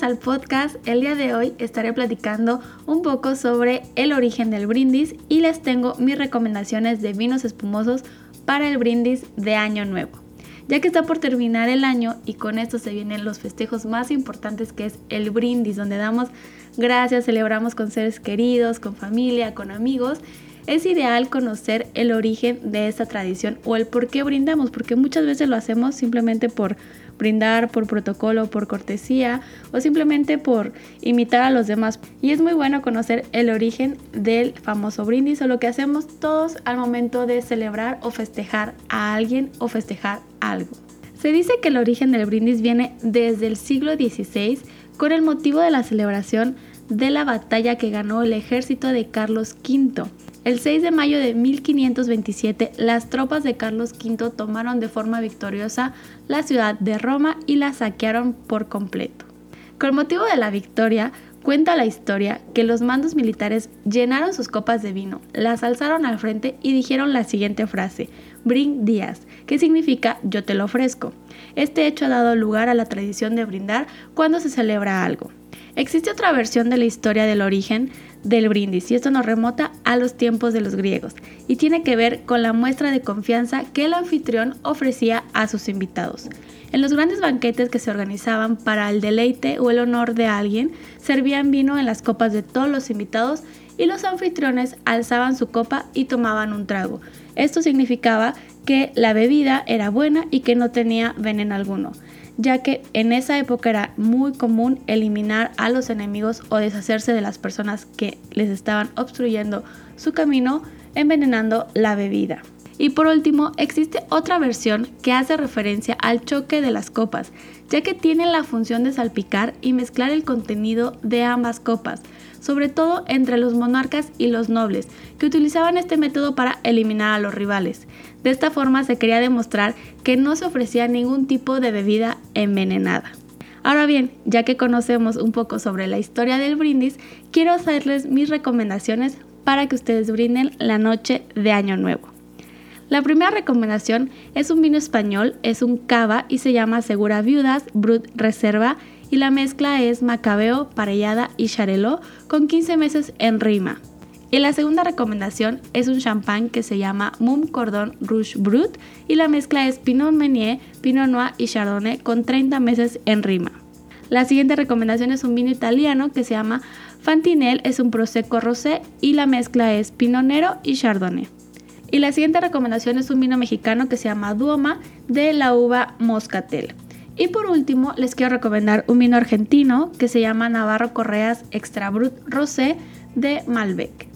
Al podcast. El día de hoy estaré platicando un poco sobre el origen del brindis y les tengo mis recomendaciones de vinos espumosos para el brindis de Año Nuevo. Ya que está por terminar el año y con esto se vienen los festejos más importantes que es el brindis, donde damos gracias, celebramos con seres queridos, con familia, con amigos es ideal conocer el origen de esta tradición o el por qué brindamos, porque muchas veces lo hacemos simplemente por brindar, por protocolo, por cortesía o simplemente por imitar a los demás. Y es muy bueno conocer el origen del famoso brindis o lo que hacemos todos al momento de celebrar o festejar a alguien o festejar algo. Se dice que el origen del brindis viene desde el siglo XVI con el motivo de la celebración de la batalla que ganó el ejército de Carlos V el 6 de mayo de 1527, las tropas de Carlos V tomaron de forma victoriosa la ciudad de Roma y la saquearon por completo. Con motivo de la victoria, cuenta la historia que los mandos militares llenaron sus copas de vino, las alzaron al frente y dijeron la siguiente frase, Bring Díaz, que significa yo te lo ofrezco. Este hecho ha dado lugar a la tradición de brindar cuando se celebra algo. Existe otra versión de la historia del origen del brindis y esto nos remota a los tiempos de los griegos y tiene que ver con la muestra de confianza que el anfitrión ofrecía a sus invitados. En los grandes banquetes que se organizaban para el deleite o el honor de alguien, servían vino en las copas de todos los invitados y los anfitriones alzaban su copa y tomaban un trago. Esto significaba que la bebida era buena y que no tenía veneno alguno ya que en esa época era muy común eliminar a los enemigos o deshacerse de las personas que les estaban obstruyendo su camino envenenando la bebida. Y por último, existe otra versión que hace referencia al choque de las copas, ya que tiene la función de salpicar y mezclar el contenido de ambas copas, sobre todo entre los monarcas y los nobles, que utilizaban este método para eliminar a los rivales. De esta forma se quería demostrar que no se ofrecía ningún tipo de bebida envenenada. Ahora bien, ya que conocemos un poco sobre la historia del brindis, quiero hacerles mis recomendaciones para que ustedes brinden la noche de Año Nuevo. La primera recomendación es un vino español, es un cava y se llama Segura Viudas Brut Reserva y la mezcla es Macabeo, Parellada y Charelot con 15 meses en rima. Y la segunda recomendación es un champán que se llama Mum Cordon Rouge Brut y la mezcla es Pinot Meunier, Pinot Noir y Chardonnay con 30 meses en rima. La siguiente recomendación es un vino italiano que se llama Fantinel, es un Prosecco Rosé y la mezcla es Pinot Nero y Chardonnay. Y la siguiente recomendación es un vino mexicano que se llama Duoma de la uva Moscatel. Y por último, les quiero recomendar un vino argentino que se llama Navarro Correas Extra Brut Rosé de Malbec.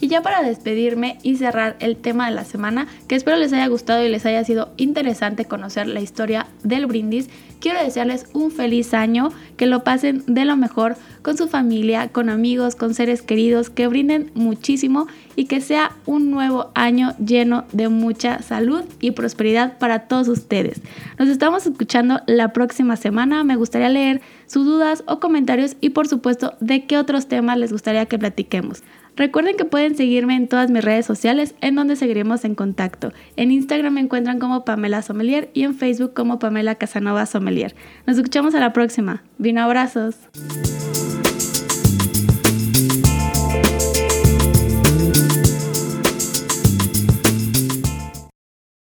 Y ya para despedirme y cerrar el tema de la semana, que espero les haya gustado y les haya sido interesante conocer la historia del brindis, quiero desearles un feliz año, que lo pasen de lo mejor con su familia, con amigos, con seres queridos, que brinden muchísimo y que sea un nuevo año lleno de mucha salud y prosperidad para todos ustedes. Nos estamos escuchando la próxima semana, me gustaría leer sus dudas o comentarios y por supuesto de qué otros temas les gustaría que platiquemos. Recuerden que pueden seguirme en todas mis redes sociales en donde seguiremos en contacto. En Instagram me encuentran como Pamela Sommelier y en Facebook como Pamela Casanova Sommelier. Nos escuchamos a la próxima. Vino abrazos.